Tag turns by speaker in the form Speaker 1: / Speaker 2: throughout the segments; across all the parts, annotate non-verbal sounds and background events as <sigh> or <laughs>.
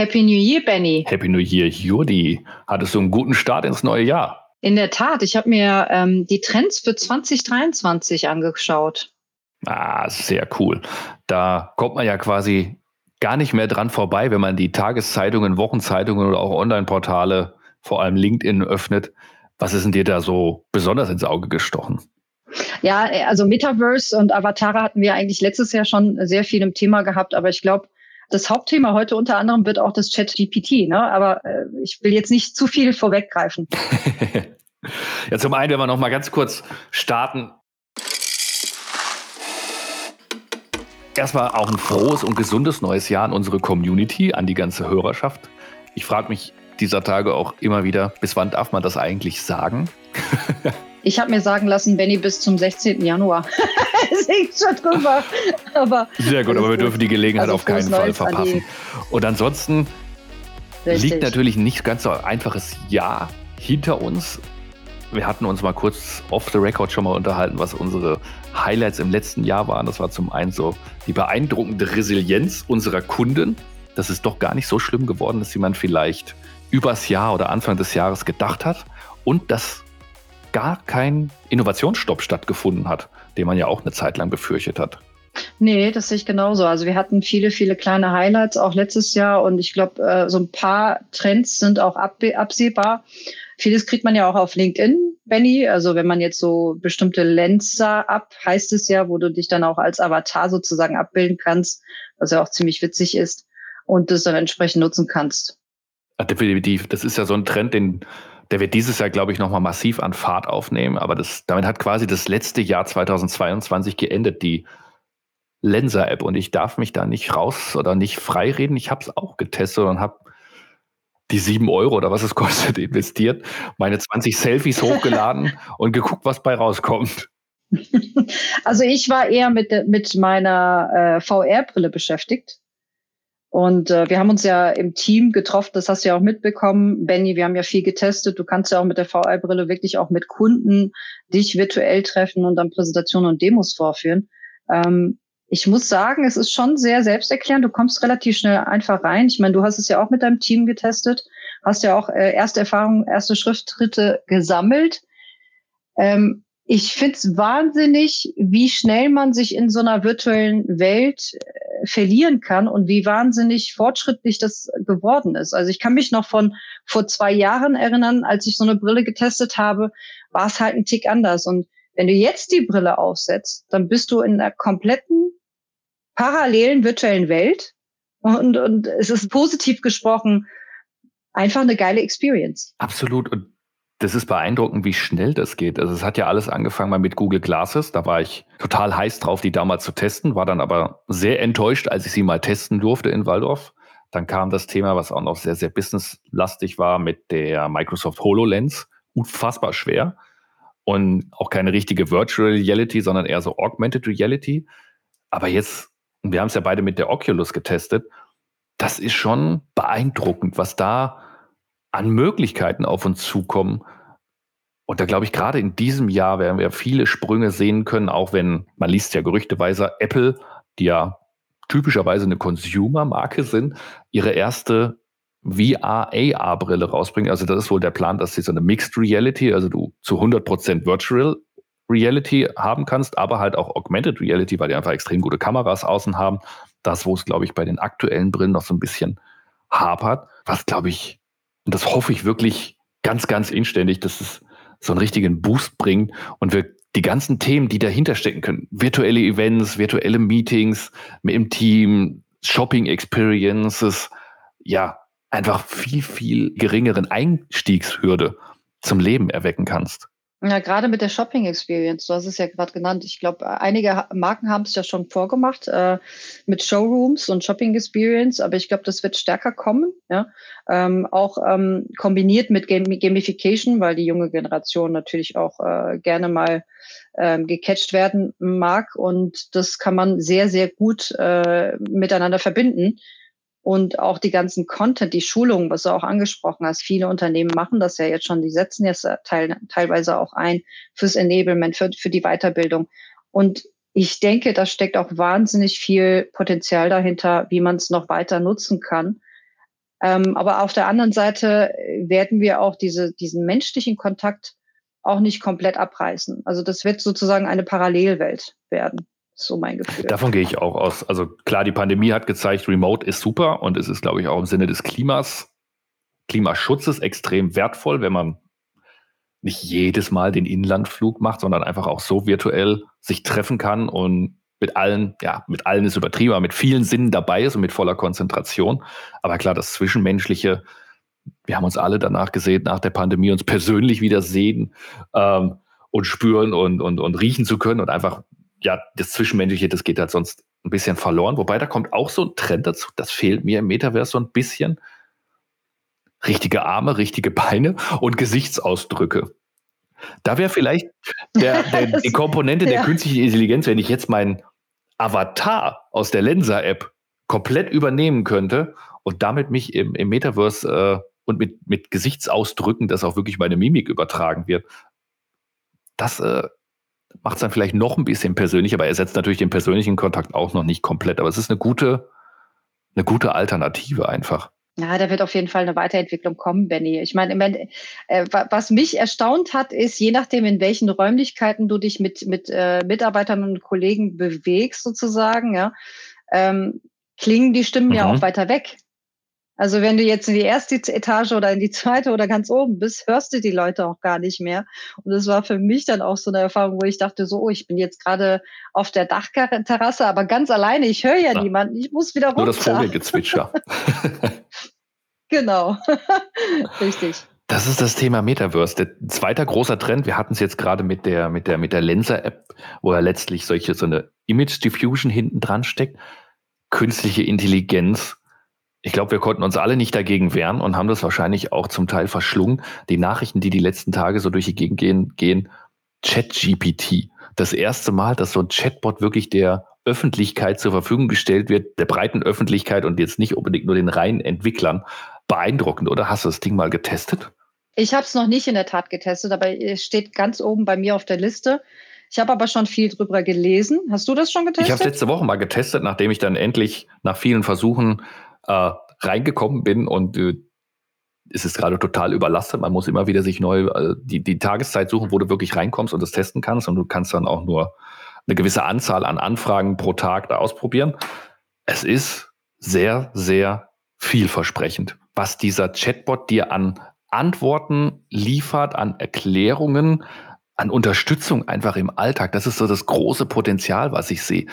Speaker 1: Happy New Year, Benny.
Speaker 2: Happy New Year, Judi. Hattest du einen guten Start ins neue Jahr?
Speaker 1: In der Tat, ich habe mir ähm, die Trends für 2023 angeschaut.
Speaker 2: Ah, sehr cool. Da kommt man ja quasi gar nicht mehr dran vorbei, wenn man die Tageszeitungen, Wochenzeitungen oder auch Online-Portale, vor allem LinkedIn, öffnet. Was ist denn dir da so besonders ins Auge gestochen?
Speaker 1: Ja, also Metaverse und Avatare hatten wir eigentlich letztes Jahr schon sehr viel im Thema gehabt, aber ich glaube, das Hauptthema heute unter anderem wird auch das Chat-GPT, ne? aber äh, ich will jetzt nicht zu viel vorweggreifen. <laughs>
Speaker 2: ja, zum einen, wenn wir noch mal ganz kurz starten. Erstmal auch ein frohes und gesundes neues Jahr an unsere Community, an die ganze Hörerschaft. Ich frage mich dieser Tage auch immer wieder, bis wann darf man das eigentlich sagen? <laughs>
Speaker 1: Ich habe mir sagen lassen, Benny, bis zum 16. Januar. <laughs> es hängt schon drüber.
Speaker 2: Aber Sehr gut, aber wir dürfen die Gelegenheit also auf keinen Fall verpassen. Und ansonsten Richtig. liegt natürlich nicht ganz so einfaches Jahr hinter uns. Wir hatten uns mal kurz off the record schon mal unterhalten, was unsere Highlights im letzten Jahr waren. Das war zum einen so die beeindruckende Resilienz unserer Kunden, dass es doch gar nicht so schlimm geworden ist, wie man vielleicht übers Jahr oder Anfang des Jahres gedacht hat. Und dass gar kein Innovationsstopp stattgefunden hat, den man ja auch eine Zeit lang befürchtet hat.
Speaker 1: Nee, das sehe ich genauso. Also wir hatten viele, viele kleine Highlights auch letztes Jahr und ich glaube, äh, so ein paar Trends sind auch absehbar. Vieles kriegt man ja auch auf LinkedIn, Benny. Also wenn man jetzt so bestimmte Lenser ab, heißt es ja, wo du dich dann auch als Avatar sozusagen abbilden kannst, was ja auch ziemlich witzig ist und das dann entsprechend nutzen kannst.
Speaker 2: Definitiv. Das ist ja so ein Trend, den der wird dieses Jahr, glaube ich, nochmal massiv an Fahrt aufnehmen. Aber das, damit hat quasi das letzte Jahr 2022 geendet, die Lenser-App. Und ich darf mich da nicht raus oder nicht freireden. Ich habe es auch getestet und habe die sieben Euro oder was es <laughs> kostet investiert, meine 20 Selfies hochgeladen <laughs> und geguckt, was bei rauskommt.
Speaker 1: Also ich war eher mit, mit meiner äh, VR-Brille beschäftigt. Und äh, wir haben uns ja im Team getroffen, das hast du ja auch mitbekommen, Benny, wir haben ja viel getestet. Du kannst ja auch mit der VR-Brille wirklich auch mit Kunden dich virtuell treffen und dann Präsentationen und Demos vorführen. Ähm, ich muss sagen, es ist schon sehr selbsterklärend. Du kommst relativ schnell einfach rein. Ich meine, du hast es ja auch mit deinem Team getestet, hast ja auch äh, erste Erfahrungen, erste Schrifttritte gesammelt. Ähm, ich finde es wahnsinnig, wie schnell man sich in so einer virtuellen Welt verlieren kann und wie wahnsinnig fortschrittlich das geworden ist. Also ich kann mich noch von vor zwei Jahren erinnern, als ich so eine Brille getestet habe, war es halt ein Tick anders. Und wenn du jetzt die Brille aufsetzt, dann bist du in einer kompletten parallelen virtuellen Welt und, und es ist positiv gesprochen einfach eine geile Experience.
Speaker 2: Absolut. Und das ist beeindruckend, wie schnell das geht. Also es hat ja alles angefangen mal mit Google Glasses. Da war ich total heiß drauf, die damals zu testen, war dann aber sehr enttäuscht, als ich sie mal testen durfte in Waldorf. Dann kam das Thema, was auch noch sehr, sehr businesslastig war, mit der Microsoft HoloLens. Unfassbar schwer. Und auch keine richtige Virtual Reality, sondern eher so Augmented Reality. Aber jetzt, wir haben es ja beide mit der Oculus getestet, das ist schon beeindruckend, was da an Möglichkeiten auf uns zukommen. Und da glaube ich, gerade in diesem Jahr werden wir viele Sprünge sehen können, auch wenn, man liest ja gerüchteweise, Apple, die ja typischerweise eine Consumer-Marke sind, ihre erste VR-AR-Brille rausbringen. Also das ist wohl der Plan, dass sie so eine Mixed Reality, also du zu 100% Virtual Reality haben kannst, aber halt auch Augmented Reality, weil die einfach extrem gute Kameras außen haben. Das, wo es, glaube ich, bei den aktuellen Brillen noch so ein bisschen hapert, was, glaube ich, und das hoffe ich wirklich ganz, ganz inständig, dass es so einen richtigen Boost bringt und wir die ganzen Themen, die dahinter stecken können, virtuelle Events, virtuelle Meetings mit im Team, Shopping Experiences, ja, einfach viel, viel geringeren Einstiegshürde zum Leben erwecken kannst.
Speaker 1: Ja, gerade mit der Shopping Experience, du hast es ja gerade genannt. Ich glaube, einige Marken haben es ja schon vorgemacht äh, mit Showrooms und Shopping Experience, aber ich glaube, das wird stärker kommen. Ja? Ähm, auch ähm, kombiniert mit Game Gamification, weil die junge Generation natürlich auch äh, gerne mal ähm, gecatcht werden mag. Und das kann man sehr, sehr gut äh, miteinander verbinden und auch die ganzen Content, die Schulungen, was du auch angesprochen hast. Viele Unternehmen machen das ja jetzt schon. Die setzen jetzt teil, teilweise auch ein fürs Enablement, für, für die Weiterbildung. Und ich denke, da steckt auch wahnsinnig viel Potenzial dahinter, wie man es noch weiter nutzen kann. Ähm, aber auf der anderen Seite werden wir auch diese, diesen menschlichen Kontakt auch nicht komplett abreißen. Also das wird sozusagen eine Parallelwelt werden. So mein Gefühl.
Speaker 2: Davon gehe ich auch aus. Also klar, die Pandemie hat gezeigt, Remote ist super und es ist, glaube ich, auch im Sinne des Klimas, Klimaschutzes extrem wertvoll, wenn man nicht jedes Mal den Inlandflug macht, sondern einfach auch so virtuell sich treffen kann und mit allen, ja, mit allen ist übertrieben, aber mit vielen Sinnen dabei ist und mit voller Konzentration. Aber klar, das Zwischenmenschliche, wir haben uns alle danach gesehen, nach der Pandemie uns persönlich wieder sehen ähm, und spüren und, und, und riechen zu können und einfach, ja, das Zwischenmenschliche, das geht halt sonst ein bisschen verloren. Wobei da kommt auch so ein Trend dazu, das fehlt mir im Metaverse so ein bisschen. Richtige Arme, richtige Beine und Gesichtsausdrücke. Da wäre vielleicht der, <laughs> der, die Komponente der ja. künstlichen Intelligenz, wenn ich jetzt meinen Avatar aus der Lensa-App komplett übernehmen könnte und damit mich im, im Metaverse äh, und mit, mit Gesichtsausdrücken, dass auch wirklich meine Mimik übertragen wird, das äh, macht es dann vielleicht noch ein bisschen persönlich, aber er setzt natürlich den persönlichen Kontakt auch noch nicht komplett. Aber es ist eine gute, eine gute Alternative einfach.
Speaker 1: Ja, da wird auf jeden Fall eine Weiterentwicklung kommen, Benny. Ich meine, äh, was mich erstaunt hat, ist, je nachdem, in welchen Räumlichkeiten du dich mit, mit äh, Mitarbeitern und Kollegen bewegst, sozusagen, ja, ähm, klingen die Stimmen mhm. ja auch weiter weg. Also wenn du jetzt in die erste Etage oder in die zweite oder ganz oben bist, hörst du die Leute auch gar nicht mehr. Und das war für mich dann auch so eine Erfahrung, wo ich dachte, so, oh, ich bin jetzt gerade auf der Dachterrasse, aber ganz alleine, ich höre ja, ja. niemanden, ich muss wieder runter.
Speaker 2: Nur das Vogelgezwitscher. <laughs> <laughs>
Speaker 1: genau, <laughs> richtig.
Speaker 2: Das ist das Thema Metaverse. Der zweite großer Trend, wir hatten es jetzt gerade mit der, mit der, mit der Lenser-App, wo ja letztlich solche, so eine Image Diffusion hinten dran steckt. Künstliche Intelligenz ich glaube, wir konnten uns alle nicht dagegen wehren und haben das wahrscheinlich auch zum Teil verschlungen. Die Nachrichten, die die letzten Tage so durch die Gegend gehen, gehen ChatGPT. Das erste Mal, dass so ein Chatbot wirklich der Öffentlichkeit zur Verfügung gestellt wird, der breiten Öffentlichkeit und jetzt nicht unbedingt nur den reinen Entwicklern. Beeindruckend, oder? Hast du das Ding mal getestet?
Speaker 1: Ich habe es noch nicht in der Tat getestet, aber es steht ganz oben bei mir auf der Liste. Ich habe aber schon viel drüber gelesen. Hast du das schon getestet?
Speaker 2: Ich habe es letzte Woche mal getestet, nachdem ich dann endlich nach vielen Versuchen äh, reingekommen bin und äh, es ist gerade total überlastet. Man muss immer wieder sich neu äh, die, die Tageszeit suchen, wo du wirklich reinkommst und das testen kannst. Und du kannst dann auch nur eine gewisse Anzahl an Anfragen pro Tag da ausprobieren. Es ist sehr, sehr vielversprechend, was dieser Chatbot dir an Antworten liefert, an Erklärungen, an Unterstützung einfach im Alltag. Das ist so das große Potenzial, was ich sehe.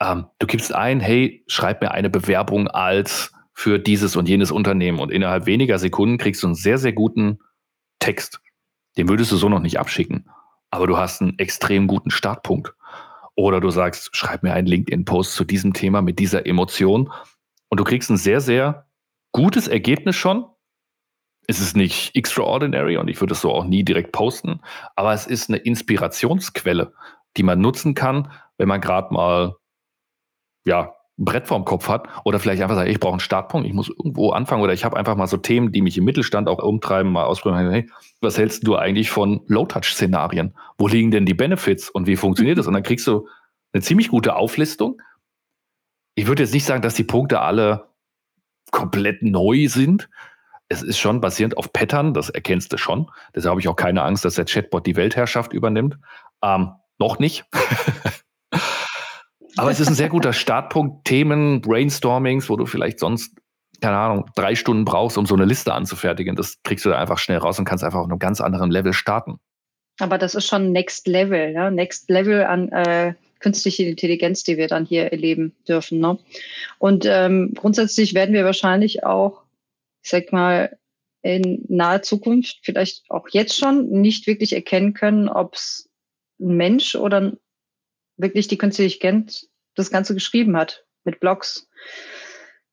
Speaker 2: Ähm, du gibst ein, hey, schreib mir eine Bewerbung als für dieses und jenes Unternehmen und innerhalb weniger Sekunden kriegst du einen sehr, sehr guten Text. Den würdest du so noch nicht abschicken, aber du hast einen extrem guten Startpunkt. Oder du sagst, schreib mir einen LinkedIn-Post zu diesem Thema mit dieser Emotion und du kriegst ein sehr, sehr gutes Ergebnis schon. Es ist nicht extraordinary und ich würde es so auch nie direkt posten, aber es ist eine Inspirationsquelle, die man nutzen kann, wenn man gerade mal ja, ein Brett vorm Kopf hat oder vielleicht einfach sagt, ich brauche einen Startpunkt, ich muss irgendwo anfangen oder ich habe einfach mal so Themen, die mich im Mittelstand auch umtreiben, mal ausprobieren. Hey, was hältst du eigentlich von Low-Touch-Szenarien? Wo liegen denn die Benefits und wie funktioniert das? Und dann kriegst du eine ziemlich gute Auflistung. Ich würde jetzt nicht sagen, dass die Punkte alle komplett neu sind. Es ist schon basierend auf Pattern, das erkennst du schon. Deshalb habe ich auch keine Angst, dass der Chatbot die Weltherrschaft übernimmt. Ähm, noch nicht. <laughs> Aber es ist ein sehr guter Startpunkt. Themen, Brainstormings, wo du vielleicht sonst, keine Ahnung, drei Stunden brauchst, um so eine Liste anzufertigen. Das kriegst du da einfach schnell raus und kannst einfach auf einem ganz anderen Level starten.
Speaker 1: Aber das ist schon Next Level, ja? Next Level an äh, künstliche Intelligenz, die wir dann hier erleben dürfen. Ne? Und ähm, grundsätzlich werden wir wahrscheinlich auch, ich sag mal, in naher Zukunft, vielleicht auch jetzt schon, nicht wirklich erkennen können, ob es ein Mensch oder wirklich die künstliche Intelligenz das Ganze geschrieben hat mit Blogs.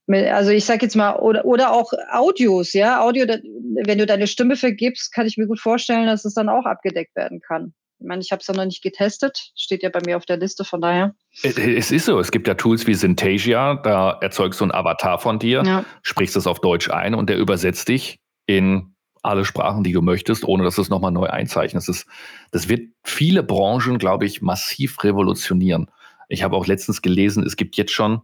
Speaker 1: Also ich sage jetzt mal, oder, oder auch Audios, ja, Audio, wenn du deine Stimme vergibst, kann ich mir gut vorstellen, dass es dann auch abgedeckt werden kann. Ich meine, ich habe es ja noch nicht getestet, steht ja bei mir auf der Liste, von daher.
Speaker 2: Es ist so, es gibt ja Tools wie Synthesia, da erzeugst du ein Avatar von dir, ja. sprichst es auf Deutsch ein und der übersetzt dich in alle Sprachen, die du möchtest, ohne dass du es nochmal neu einzeichnest. Das, das wird viele Branchen, glaube ich, massiv revolutionieren. Ich habe auch letztens gelesen, es gibt jetzt schon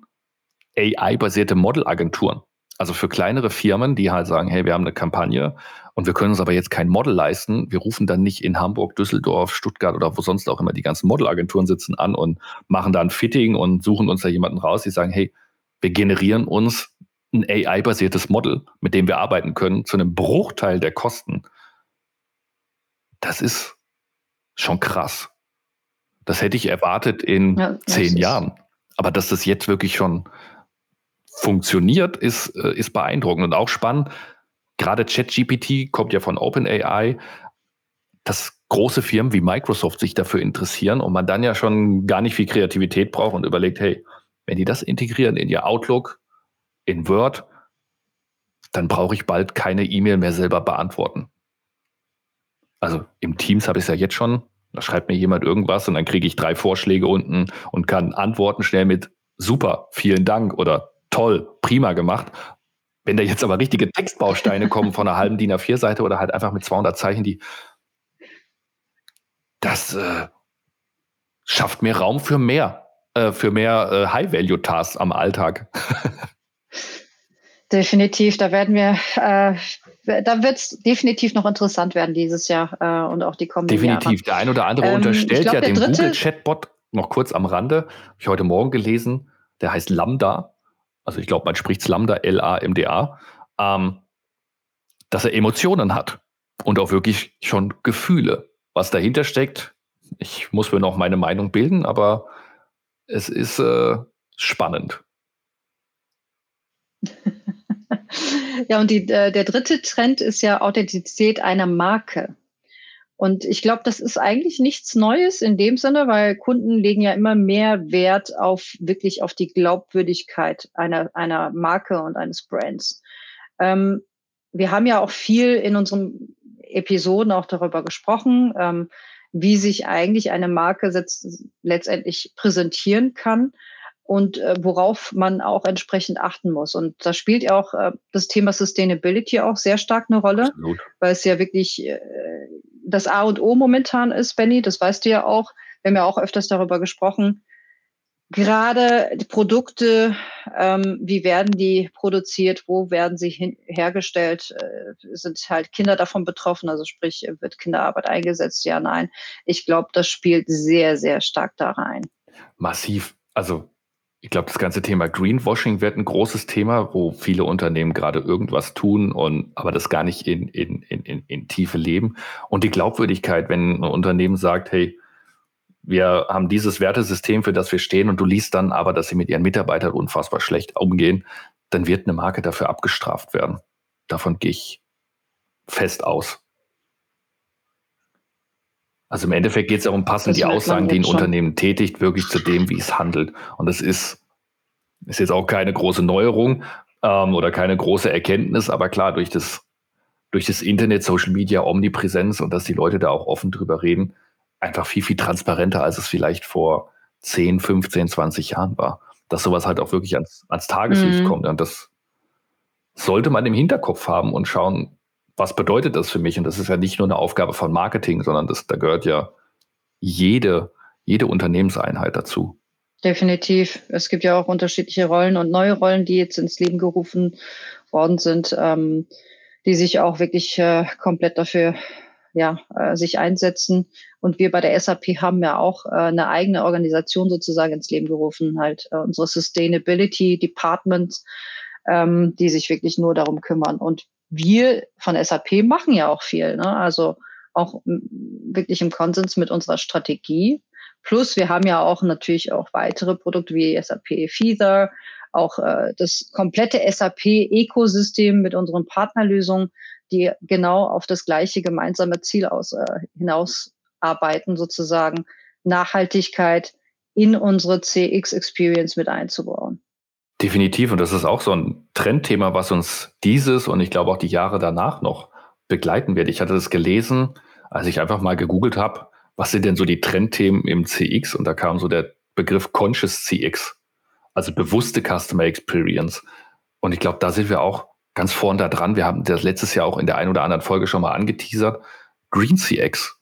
Speaker 2: AI-basierte Modelagenturen. Also für kleinere Firmen, die halt sagen, hey, wir haben eine Kampagne und wir können uns aber jetzt kein Model leisten. Wir rufen dann nicht in Hamburg, Düsseldorf, Stuttgart oder wo sonst auch immer die ganzen Modelagenturen sitzen an und machen da ein Fitting und suchen uns da jemanden raus, die sagen, hey, wir generieren uns ein AI-basiertes Model, mit dem wir arbeiten können, zu einem Bruchteil der Kosten. Das ist schon krass. Das hätte ich erwartet in ja, zehn Jahren. Aber dass das jetzt wirklich schon funktioniert, ist, äh, ist beeindruckend und auch spannend. Gerade ChatGPT kommt ja von OpenAI, dass große Firmen wie Microsoft sich dafür interessieren und man dann ja schon gar nicht viel Kreativität braucht und überlegt, hey, wenn die das integrieren in ihr Outlook, in Word, dann brauche ich bald keine E-Mail mehr selber beantworten. Also im Teams habe ich es ja jetzt schon. Da schreibt mir jemand irgendwas und dann kriege ich drei Vorschläge unten und kann antworten schnell mit super, vielen Dank oder toll, prima gemacht. Wenn da jetzt aber richtige Textbausteine kommen von einer halben <laughs> DIN A4-Seite oder halt einfach mit 200 Zeichen, die das äh, schafft mehr Raum für mehr, äh, für mehr äh, High-Value-Tasks am Alltag. <laughs>
Speaker 1: Definitiv, da werden wir, äh, da wird es definitiv noch interessant werden dieses Jahr äh, und auch die kommenden
Speaker 2: Definitiv. Jahre. Der ein oder andere ähm, unterstellt glaub, ja dem Google-Chatbot noch kurz am Rande, habe ich heute Morgen gelesen, der heißt Lambda also ich glaube, man spricht Lambda, L-A-M-D-A, ähm, dass er Emotionen hat und auch wirklich schon Gefühle. Was dahinter steckt, ich muss mir noch meine Meinung bilden, aber es ist äh, spannend. <laughs>
Speaker 1: ja, und die, äh, der dritte Trend ist ja Authentizität einer Marke. Und ich glaube, das ist eigentlich nichts Neues in dem Sinne, weil Kunden legen ja immer mehr Wert auf wirklich auf die Glaubwürdigkeit einer, einer Marke und eines Brands. Ähm, wir haben ja auch viel in unseren Episoden auch darüber gesprochen, ähm, wie sich eigentlich eine Marke letztendlich präsentieren kann und äh, worauf man auch entsprechend achten muss. Und da spielt ja auch äh, das Thema Sustainability auch sehr stark eine Rolle, Absolut. weil es ja wirklich äh, das A und O momentan ist, Benny, das weißt du ja auch. Wir haben ja auch öfters darüber gesprochen. Gerade die Produkte, ähm, wie werden die produziert, wo werden sie hin, hergestellt, äh, sind halt Kinder davon betroffen, also sprich, wird Kinderarbeit eingesetzt, ja, nein. Ich glaube, das spielt sehr, sehr stark da rein.
Speaker 2: Massiv. Also ich glaube, das ganze Thema Greenwashing wird ein großes Thema, wo viele Unternehmen gerade irgendwas tun und aber das gar nicht in, in, in, in Tiefe leben. Und die Glaubwürdigkeit, wenn ein Unternehmen sagt, hey, wir haben dieses Wertesystem, für das wir stehen, und du liest dann aber, dass sie mit ihren Mitarbeitern unfassbar schlecht umgehen, dann wird eine Marke dafür abgestraft werden. Davon gehe ich fest aus. Also im Endeffekt geht es darum, passen das die Aussagen, die ein. Unternehmen tätigt, wirklich zu dem, wie es handelt. Und das ist, ist jetzt auch keine große Neuerung ähm, oder keine große Erkenntnis, aber klar, durch das, durch das Internet, Social Media, Omnipräsenz und dass die Leute da auch offen drüber reden, einfach viel, viel transparenter, als es vielleicht vor 10, 15, 20 Jahren war. Dass sowas halt auch wirklich ans, ans Tageslicht mhm. kommt. Und das sollte man im Hinterkopf haben und schauen, was bedeutet das für mich? Und das ist ja nicht nur eine Aufgabe von Marketing, sondern das, da gehört ja jede, jede Unternehmenseinheit dazu.
Speaker 1: Definitiv. Es gibt ja auch unterschiedliche Rollen und neue Rollen, die jetzt ins Leben gerufen worden sind, ähm, die sich auch wirklich äh, komplett dafür ja, äh, sich einsetzen. Und wir bei der SAP haben ja auch äh, eine eigene Organisation sozusagen ins Leben gerufen, halt äh, unsere Sustainability Departments, ähm, die sich wirklich nur darum kümmern. Und wir von SAP machen ja auch viel. Ne? Also auch wirklich im Konsens mit unserer Strategie. Plus, wir haben ja auch natürlich auch weitere Produkte wie SAP Feather, auch äh, das komplette SAP-Ökosystem mit unseren Partnerlösungen, die genau auf das gleiche gemeinsame Ziel aus, äh, hinausarbeiten, sozusagen Nachhaltigkeit in unsere CX-Experience mit einzubauen.
Speaker 2: Definitiv. Und das ist auch so ein Trendthema, was uns dieses und ich glaube auch die Jahre danach noch begleiten wird. Ich hatte das gelesen, als ich einfach mal gegoogelt habe, was sind denn so die Trendthemen im CX? Und da kam so der Begriff Conscious CX, also bewusste Customer Experience. Und ich glaube, da sind wir auch ganz vorn da dran. Wir haben das letztes Jahr auch in der einen oder anderen Folge schon mal angeteasert. Green CX.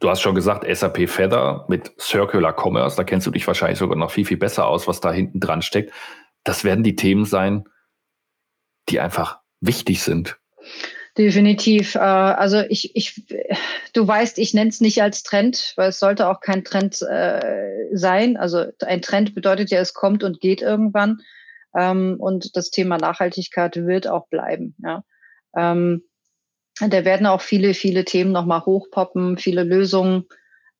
Speaker 2: Du hast schon gesagt, SAP Feather mit Circular Commerce, da kennst du dich wahrscheinlich sogar noch viel, viel besser aus, was da hinten dran steckt. Das werden die Themen sein, die einfach wichtig sind.
Speaker 1: Definitiv. Äh, also ich, ich, du weißt, ich nenne es nicht als Trend, weil es sollte auch kein Trend äh, sein. Also ein Trend bedeutet ja, es kommt und geht irgendwann. Ähm, und das Thema Nachhaltigkeit wird auch bleiben. Ja. Ähm, da werden auch viele, viele Themen nochmal hochpoppen, viele Lösungen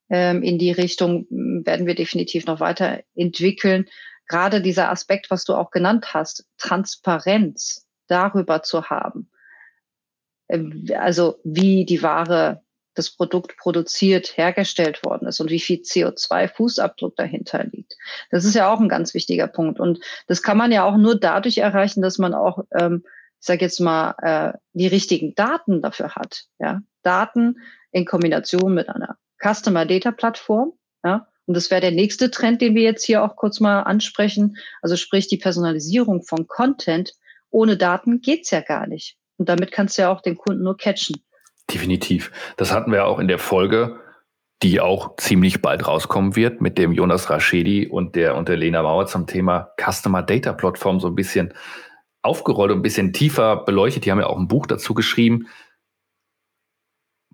Speaker 1: ähm, in die Richtung werden wir definitiv noch weiterentwickeln. Gerade dieser Aspekt, was du auch genannt hast, Transparenz darüber zu haben äh, also wie die Ware, das Produkt produziert, hergestellt worden ist und wie viel CO2-Fußabdruck dahinter liegt. Das ist ja auch ein ganz wichtiger Punkt. Und das kann man ja auch nur dadurch erreichen, dass man auch, ähm, ich sage jetzt mal, äh, die richtigen Daten dafür hat. Ja? Daten in Kombination mit einer Customer Data Plattform. Ja? Und das wäre der nächste Trend, den wir jetzt hier auch kurz mal ansprechen. Also sprich die Personalisierung von Content. Ohne Daten geht's ja gar nicht. Und damit kannst du ja auch den Kunden nur catchen.
Speaker 2: Definitiv. Das hatten wir auch in der Folge, die auch ziemlich bald rauskommen wird, mit dem Jonas Raschedi und der, und der Lena Mauer zum Thema Customer Data Plattform so ein bisschen aufgerollt und ein bisschen tiefer beleuchtet. Die haben ja auch ein Buch dazu geschrieben.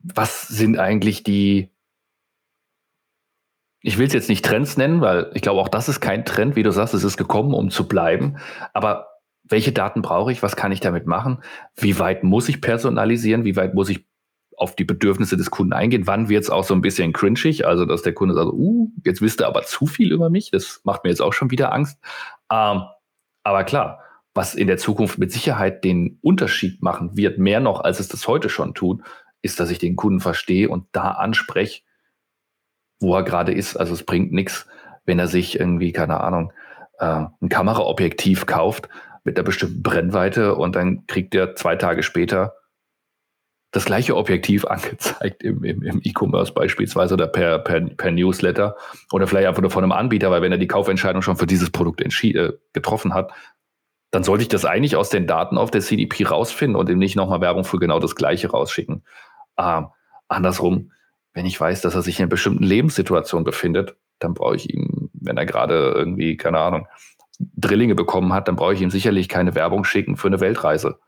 Speaker 2: Was sind eigentlich die, ich will es jetzt nicht Trends nennen, weil ich glaube, auch das ist kein Trend, wie du sagst, es ist gekommen, um zu bleiben. Aber welche Daten brauche ich, was kann ich damit machen, wie weit muss ich personalisieren, wie weit muss ich auf die Bedürfnisse des Kunden eingehen, wann wird es auch so ein bisschen cringig, also dass der Kunde sagt, uh, jetzt wisst ihr aber zu viel über mich, das macht mir jetzt auch schon wieder Angst. Ähm, aber klar, was in der Zukunft mit Sicherheit den Unterschied machen wird, mehr noch, als es das heute schon tut, ist, dass ich den Kunden verstehe und da anspreche, wo er gerade ist. Also es bringt nichts, wenn er sich irgendwie, keine Ahnung, äh, ein Kameraobjektiv kauft mit einer bestimmten Brennweite und dann kriegt er zwei Tage später das gleiche Objektiv <laughs> angezeigt im, im, im E-Commerce beispielsweise oder per, per, per Newsletter oder vielleicht einfach nur von einem Anbieter, weil wenn er die Kaufentscheidung schon für dieses Produkt äh, getroffen hat, dann sollte ich das eigentlich aus den Daten auf der CDP rausfinden und ihm nicht nochmal Werbung für genau das gleiche rausschicken. Ähm, andersrum, wenn ich weiß, dass er sich in einer bestimmten Lebenssituation befindet, dann brauche ich ihm, wenn er gerade irgendwie, keine Ahnung, Drillinge bekommen hat, dann brauche ich ihm sicherlich keine Werbung schicken für eine Weltreise.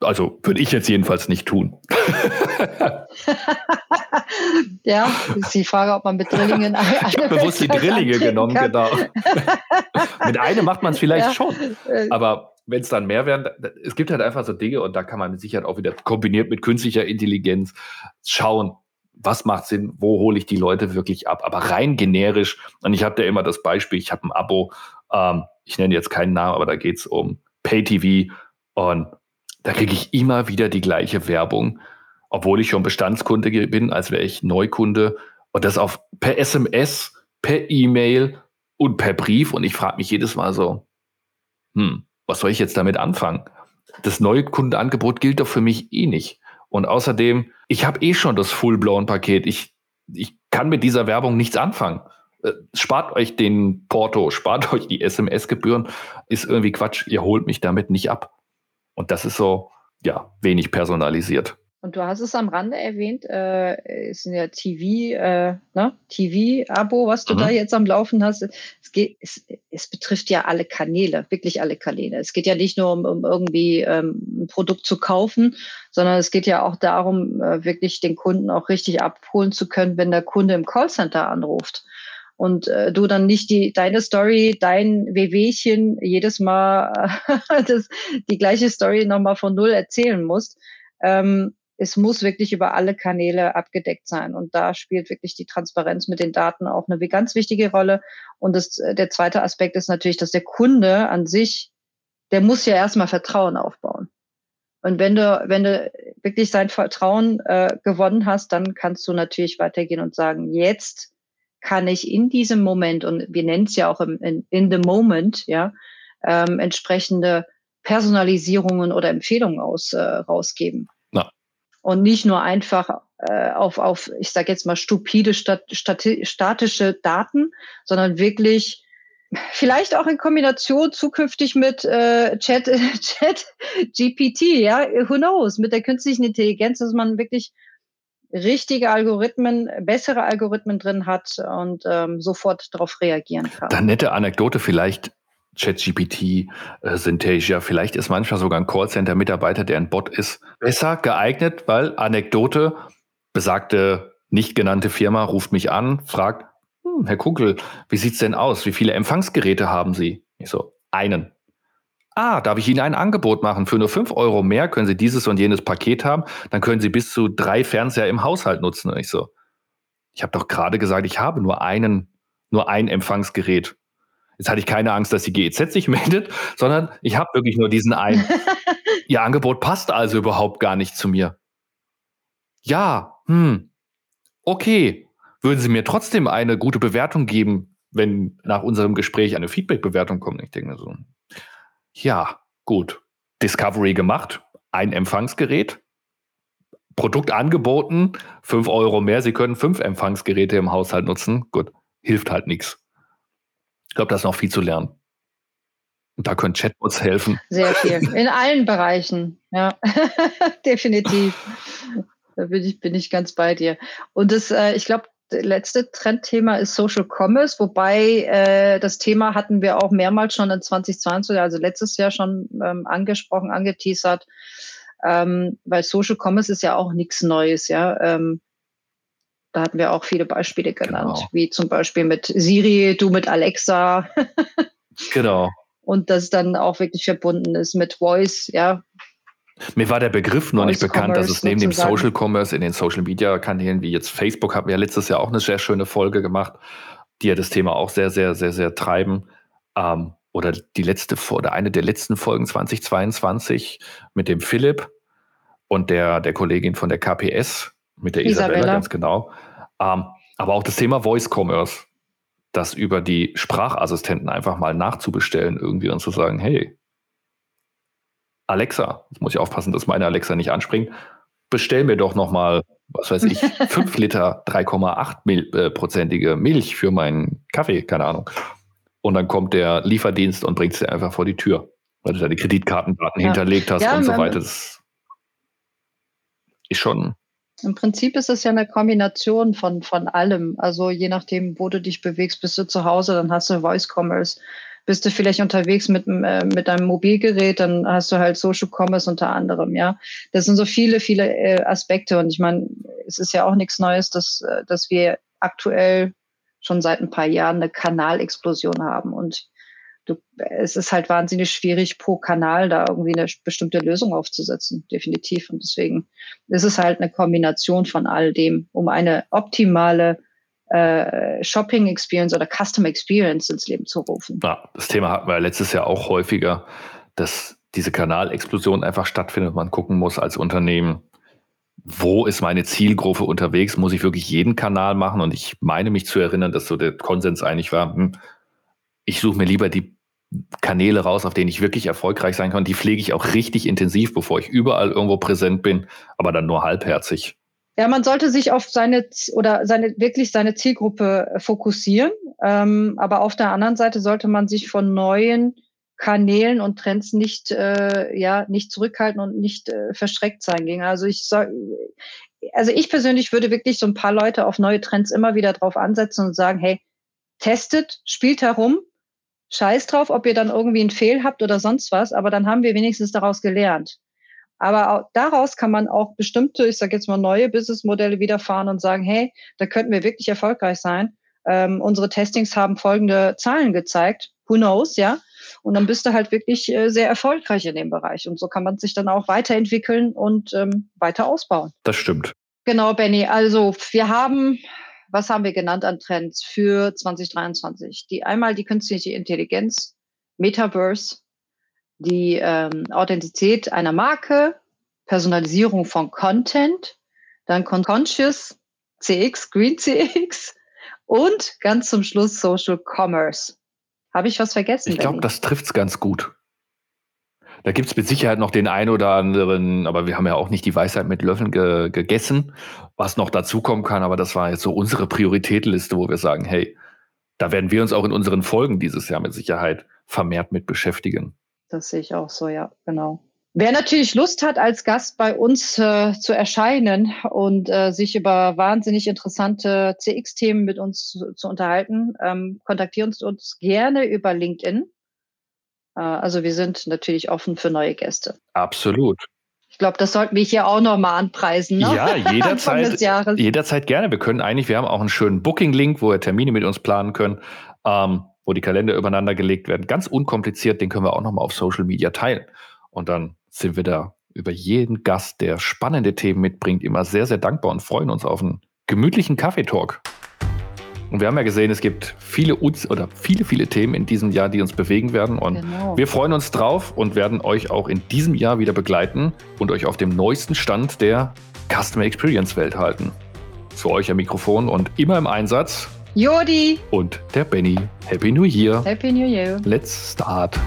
Speaker 2: Also würde ich jetzt jedenfalls nicht tun. <laughs> <laughs>
Speaker 1: ja, ist die Frage, ob man mit Drillingen
Speaker 2: Ich habe bewusst die Drillinge genommen, kann. genau. <laughs> mit einem macht man es vielleicht ja. schon. Äh. Aber wenn es dann mehr werden, es gibt halt einfach so Dinge und da kann man mit Sicherheit auch wieder kombiniert mit künstlicher Intelligenz schauen, was macht Sinn, wo hole ich die Leute wirklich ab. Aber rein generisch, und ich habe da immer das Beispiel, ich habe ein Abo, ähm, ich nenne jetzt keinen Namen, aber da geht es um Pay-TV und da kriege ich immer wieder die gleiche Werbung, obwohl ich schon Bestandskunde bin, als wäre ich Neukunde und das auf per SMS, per E-Mail und per Brief und ich frage mich jedes Mal so, hm, was soll ich jetzt damit anfangen? Das Neukundenangebot gilt doch für mich eh nicht. Und außerdem, ich habe eh schon das Full-Blown-Paket. Ich, ich kann mit dieser Werbung nichts anfangen. Äh, spart euch den Porto, <laughs> spart euch die SMS-Gebühren, ist irgendwie Quatsch. Ihr holt mich damit nicht ab. Und das ist so, ja, wenig personalisiert.
Speaker 1: Und du hast es am Rande erwähnt, äh, ist ja TV, äh, ne? TV-Abo, was du mhm. da jetzt am Laufen hast. Es, geht, es, es betrifft ja alle Kanäle, wirklich alle Kanäle. Es geht ja nicht nur um, um irgendwie ähm, ein Produkt zu kaufen, sondern es geht ja auch darum, äh, wirklich den Kunden auch richtig abholen zu können, wenn der Kunde im Callcenter anruft und äh, du dann nicht die deine Story, dein Wehwehchen jedes Mal <laughs> das, die gleiche Story nochmal von null erzählen musst. Ähm, es muss wirklich über alle Kanäle abgedeckt sein. Und da spielt wirklich die Transparenz mit den Daten auch eine ganz wichtige Rolle. Und das, äh, der zweite Aspekt ist natürlich, dass der Kunde an sich, der muss ja erstmal Vertrauen aufbauen. Und wenn du, wenn du wirklich sein Vertrauen äh, gewonnen hast, dann kannst du natürlich weitergehen und sagen, jetzt kann ich in diesem Moment, und wir nennen es ja auch im, in, in the moment, ja, ähm, entsprechende Personalisierungen oder Empfehlungen aus, äh, rausgeben. Und nicht nur einfach äh, auf, auf, ich sage jetzt mal, stupide stat, statische Daten, sondern wirklich vielleicht auch in Kombination zukünftig mit äh, Chat, <laughs> Chat GPT, ja, who knows, mit der künstlichen Intelligenz, dass man wirklich richtige Algorithmen, bessere Algorithmen drin hat und ähm, sofort darauf reagieren kann.
Speaker 2: Dann nette Anekdote vielleicht. ChatGPT, äh, Synthesia, vielleicht ist manchmal sogar ein Callcenter-Mitarbeiter, der ein Bot ist, besser geeignet, weil Anekdote, besagte nicht genannte Firma ruft mich an, fragt, hm, Herr Kunkel, wie sieht's denn aus? Wie viele Empfangsgeräte haben Sie? Ich so, einen. Ah, darf ich Ihnen ein Angebot machen? Für nur fünf Euro mehr können Sie dieses und jenes Paket haben. Dann können Sie bis zu drei Fernseher im Haushalt nutzen. Und ich so, ich habe doch gerade gesagt, ich habe nur einen, nur ein Empfangsgerät. Jetzt hatte ich keine Angst, dass die GEZ sich <laughs> meldet, sondern ich habe wirklich nur diesen einen. <laughs> Ihr Angebot passt also überhaupt gar nicht zu mir. Ja, hm, okay. Würden Sie mir trotzdem eine gute Bewertung geben, wenn nach unserem Gespräch eine Feedback-Bewertung kommt? Ich denke mir so, ja, gut. Discovery gemacht, ein Empfangsgerät, Produkt angeboten, fünf Euro mehr, Sie können fünf Empfangsgeräte im Haushalt nutzen. Gut, hilft halt nichts. Ich glaube, da ist noch viel zu lernen. Und da können Chatbots helfen.
Speaker 1: Sehr viel. In allen Bereichen, ja. <laughs> Definitiv. Da bin ich, bin ich ganz bei dir. Und das, äh, ich glaube, letzte Trendthema ist Social Commerce, wobei äh, das Thema hatten wir auch mehrmals schon in 2020, also letztes Jahr schon ähm, angesprochen, angeteasert, ähm, weil Social Commerce ist ja auch nichts Neues, ja. Ähm, da hatten wir auch viele Beispiele genannt, genau. wie zum Beispiel mit Siri, du mit Alexa. <laughs>
Speaker 2: genau.
Speaker 1: Und das dann auch wirklich verbunden ist mit Voice, ja,
Speaker 2: mir war der Begriff noch nicht bekannt, dass es neben dem Social Commerce in den Social Media Kanälen wie jetzt Facebook hatten wir ja letztes Jahr auch eine sehr schöne Folge gemacht, die ja das Thema auch sehr, sehr, sehr, sehr treiben. Ähm, oder die letzte oder eine der letzten Folgen 2022 mit dem Philipp und der, der Kollegin von der KPS, mit der Isabella, Isabella ganz genau. Ähm, aber auch das Thema Voice Commerce, das über die Sprachassistenten einfach mal nachzubestellen irgendwie und zu sagen, hey, Alexa, jetzt muss ich aufpassen, dass meine Alexa nicht anspringt, bestell mir doch nochmal, was weiß ich, <laughs> 5 Liter 3,8-prozentige Milch für meinen Kaffee, keine Ahnung. Und dann kommt der Lieferdienst und bringt es dir einfach vor die Tür, weil du deine Kreditkartendaten ja. hinterlegt hast ja, und so weiter. Das ist schon.
Speaker 1: Im Prinzip ist es ja eine Kombination von, von allem. Also je nachdem, wo du dich bewegst, bist du zu Hause, dann hast du Voice Commerce bist du vielleicht unterwegs mit, äh, mit einem Mobilgerät, dann hast du halt Social Commerce unter anderem, ja. Das sind so viele, viele äh, Aspekte. Und ich meine, es ist ja auch nichts Neues, dass, äh, dass wir aktuell schon seit ein paar Jahren eine Kanalexplosion haben. Und du, es ist halt wahnsinnig schwierig, pro Kanal da irgendwie eine bestimmte Lösung aufzusetzen, definitiv. Und deswegen ist es halt eine Kombination von all dem, um eine optimale äh, Shopping Experience oder Custom Experience ins Leben zu rufen.
Speaker 2: Ja, das Thema hatten wir letztes Jahr auch häufiger, dass diese Kanalexplosion einfach stattfindet. Man gucken muss als Unternehmen, wo ist meine Zielgruppe unterwegs? Muss ich wirklich jeden Kanal machen? Und ich meine mich zu erinnern, dass so der Konsens eigentlich war, hm, ich suche mir lieber die Kanäle raus, auf denen ich wirklich erfolgreich sein kann. Die pflege ich auch richtig intensiv, bevor ich überall irgendwo präsent bin, aber dann nur halbherzig.
Speaker 1: Ja, man sollte sich auf seine oder seine wirklich seine Zielgruppe äh, fokussieren. Ähm, aber auf der anderen Seite sollte man sich von neuen Kanälen und Trends nicht äh, ja nicht zurückhalten und nicht äh, verschreckt sein gegen. Also ich sag, also ich persönlich würde wirklich so ein paar Leute auf neue Trends immer wieder drauf ansetzen und sagen, hey, testet, spielt herum, scheiß drauf, ob ihr dann irgendwie einen Fehl habt oder sonst was, aber dann haben wir wenigstens daraus gelernt. Aber daraus kann man auch bestimmte, ich sage jetzt mal, neue Businessmodelle wiederfahren und sagen, hey, da könnten wir wirklich erfolgreich sein. Ähm, unsere Testings haben folgende Zahlen gezeigt. Who knows, ja? Und dann bist du halt wirklich äh, sehr erfolgreich in dem Bereich. Und so kann man sich dann auch weiterentwickeln und ähm, weiter ausbauen.
Speaker 2: Das stimmt.
Speaker 1: Genau, Benny. Also wir haben, was haben wir genannt an Trends für 2023? Die einmal die künstliche Intelligenz, Metaverse, die ähm, Authentizität einer Marke, Personalisierung von Content, dann Conscious CX, Green CX und ganz zum Schluss Social Commerce. Habe ich was vergessen?
Speaker 2: Ich glaube, das trifft es ganz gut. Da gibt es mit Sicherheit noch den einen oder anderen, aber wir haben ja auch nicht die Weisheit mit Löffeln ge gegessen, was noch dazukommen kann. Aber das war jetzt so unsere Prioritätenliste, wo wir sagen, hey, da werden wir uns auch in unseren Folgen dieses Jahr mit Sicherheit vermehrt mit beschäftigen.
Speaker 1: Das sehe ich auch so, ja, genau. Wer natürlich Lust hat, als Gast bei uns äh, zu erscheinen und äh, sich über wahnsinnig interessante CX-Themen mit uns zu, zu unterhalten, ähm, kontaktieren uns, uns gerne über LinkedIn. Äh, also wir sind natürlich offen für neue Gäste.
Speaker 2: Absolut.
Speaker 1: Ich glaube, das sollten wir hier auch nochmal anpreisen. Ne?
Speaker 2: Ja, <laughs> jederzeit, jederzeit gerne. Wir können eigentlich, wir haben auch einen schönen Booking-Link, wo ihr Termine mit uns planen könnt, ähm, wo die Kalender übereinander gelegt werden. Ganz unkompliziert, den können wir auch nochmal auf Social Media teilen. Und dann sind wir da über jeden Gast, der spannende Themen mitbringt, immer sehr, sehr dankbar und freuen uns auf einen gemütlichen Kaffeetalk. Und wir haben ja gesehen, es gibt viele oder viele, viele Themen in diesem Jahr, die uns bewegen werden. Und genau. wir freuen uns drauf und werden euch auch in diesem Jahr wieder begleiten und euch auf dem neuesten Stand der Customer Experience Welt halten. Für euch am Mikrofon und immer im Einsatz.
Speaker 1: Jodi.
Speaker 2: Und der Benny. Happy New Year.
Speaker 1: Happy New Year.
Speaker 2: Let's start.